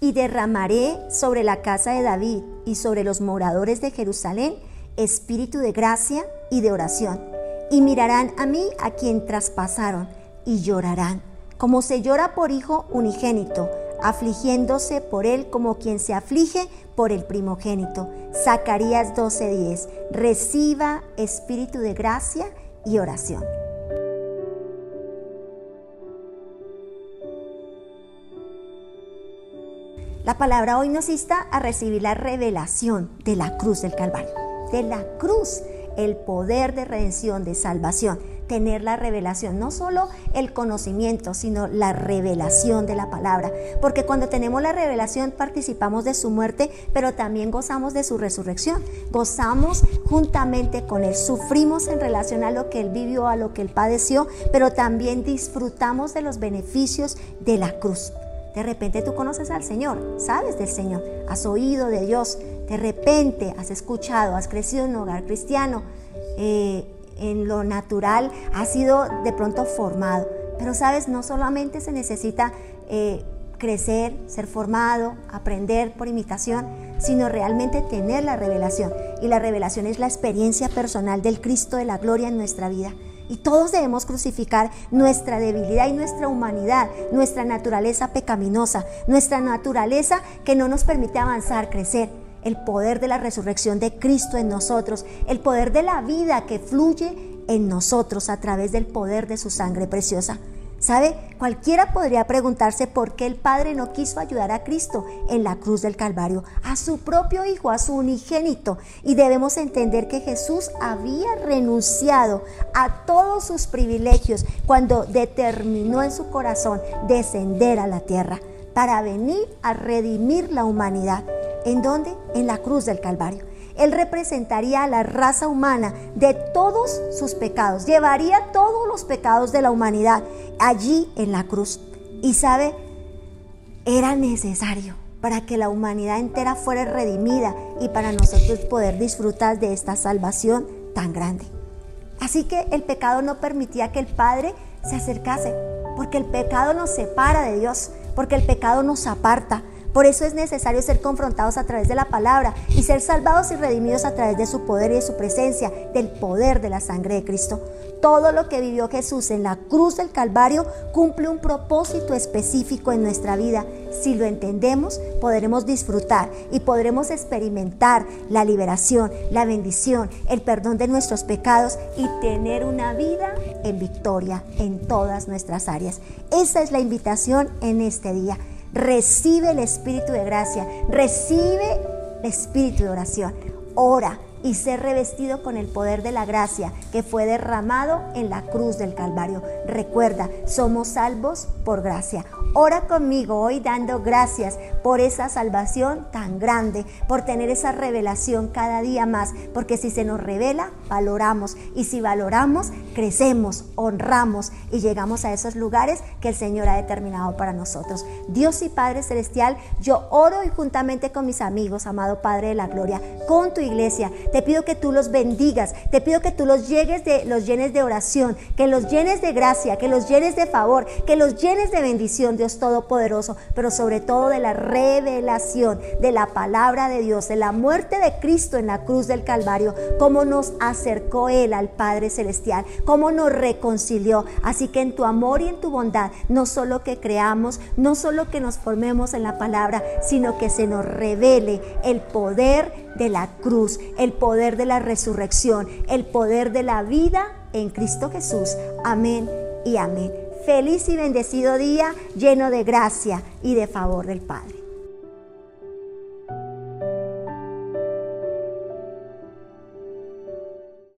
y derramaré sobre la casa de David y sobre los moradores de Jerusalén espíritu de gracia y de oración. Y mirarán a mí a quien traspasaron y llorarán, como se llora por hijo unigénito, afligiéndose por él como quien se aflige por el primogénito. Zacarías 12:10. Reciba espíritu de gracia y oración. La palabra hoy nos insta a recibir la revelación de la cruz del Calvario, de la cruz, el poder de redención, de salvación, tener la revelación, no solo el conocimiento, sino la revelación de la palabra, porque cuando tenemos la revelación participamos de su muerte, pero también gozamos de su resurrección, gozamos juntamente con él, sufrimos en relación a lo que él vivió, a lo que él padeció, pero también disfrutamos de los beneficios de la cruz. De repente tú conoces al Señor, sabes del Señor, has oído de Dios, de repente has escuchado, has crecido en un hogar cristiano, eh, en lo natural has sido de pronto formado. Pero sabes, no solamente se necesita eh, crecer, ser formado, aprender por imitación, sino realmente tener la revelación. Y la revelación es la experiencia personal del Cristo de la gloria en nuestra vida. Y todos debemos crucificar nuestra debilidad y nuestra humanidad, nuestra naturaleza pecaminosa, nuestra naturaleza que no nos permite avanzar, crecer. El poder de la resurrección de Cristo en nosotros, el poder de la vida que fluye en nosotros a través del poder de su sangre preciosa. ¿Sabe? Cualquiera podría preguntarse por qué el Padre no quiso ayudar a Cristo en la cruz del Calvario, a su propio Hijo, a su unigénito. Y debemos entender que Jesús había renunciado a todos sus privilegios cuando determinó en su corazón descender a la tierra para venir a redimir la humanidad. ¿En dónde? En la cruz del Calvario. Él representaría a la raza humana de todos sus pecados, llevaría todos los pecados de la humanidad allí en la cruz. Y sabe, era necesario para que la humanidad entera fuera redimida y para nosotros poder disfrutar de esta salvación tan grande. Así que el pecado no permitía que el Padre se acercase, porque el pecado nos separa de Dios, porque el pecado nos aparta, por eso es necesario ser confrontados a través de la palabra y ser salvados y redimidos a través de su poder y de su presencia, del poder de la sangre de Cristo. Todo lo que vivió Jesús en la cruz del Calvario cumple un propósito específico en nuestra vida. Si lo entendemos, podremos disfrutar y podremos experimentar la liberación, la bendición, el perdón de nuestros pecados y tener una vida en victoria en todas nuestras áreas. Esa es la invitación en este día recibe el espíritu de gracia, recibe el espíritu de oración, ora y ser revestido con el poder de la gracia que fue derramado en la cruz del Calvario. Recuerda, somos salvos por gracia. Ora conmigo hoy dando gracias por esa salvación tan grande, por tener esa revelación cada día más, porque si se nos revela, valoramos y si valoramos, crecemos, honramos y llegamos a esos lugares que el Señor ha determinado para nosotros. Dios y Padre Celestial, yo oro y juntamente con mis amigos, amado Padre de la Gloria, con tu iglesia, te pido que tú los bendigas, te pido que tú los llegues de los llenes de oración, que los llenes de gracia, que los llenes de favor, que los llenes de bendición, Dios Todopoderoso, pero sobre todo de la revelación de la palabra de Dios, de la muerte de Cristo en la cruz del Calvario, cómo nos acercó Él al Padre Celestial, cómo nos reconcilió. Así que en tu amor y en tu bondad, no solo que creamos, no solo que nos formemos en la palabra, sino que se nos revele el poder de la cruz, el poder de la resurrección, el poder de la vida en Cristo Jesús. Amén y amén. Feliz y bendecido día lleno de gracia y de favor del Padre.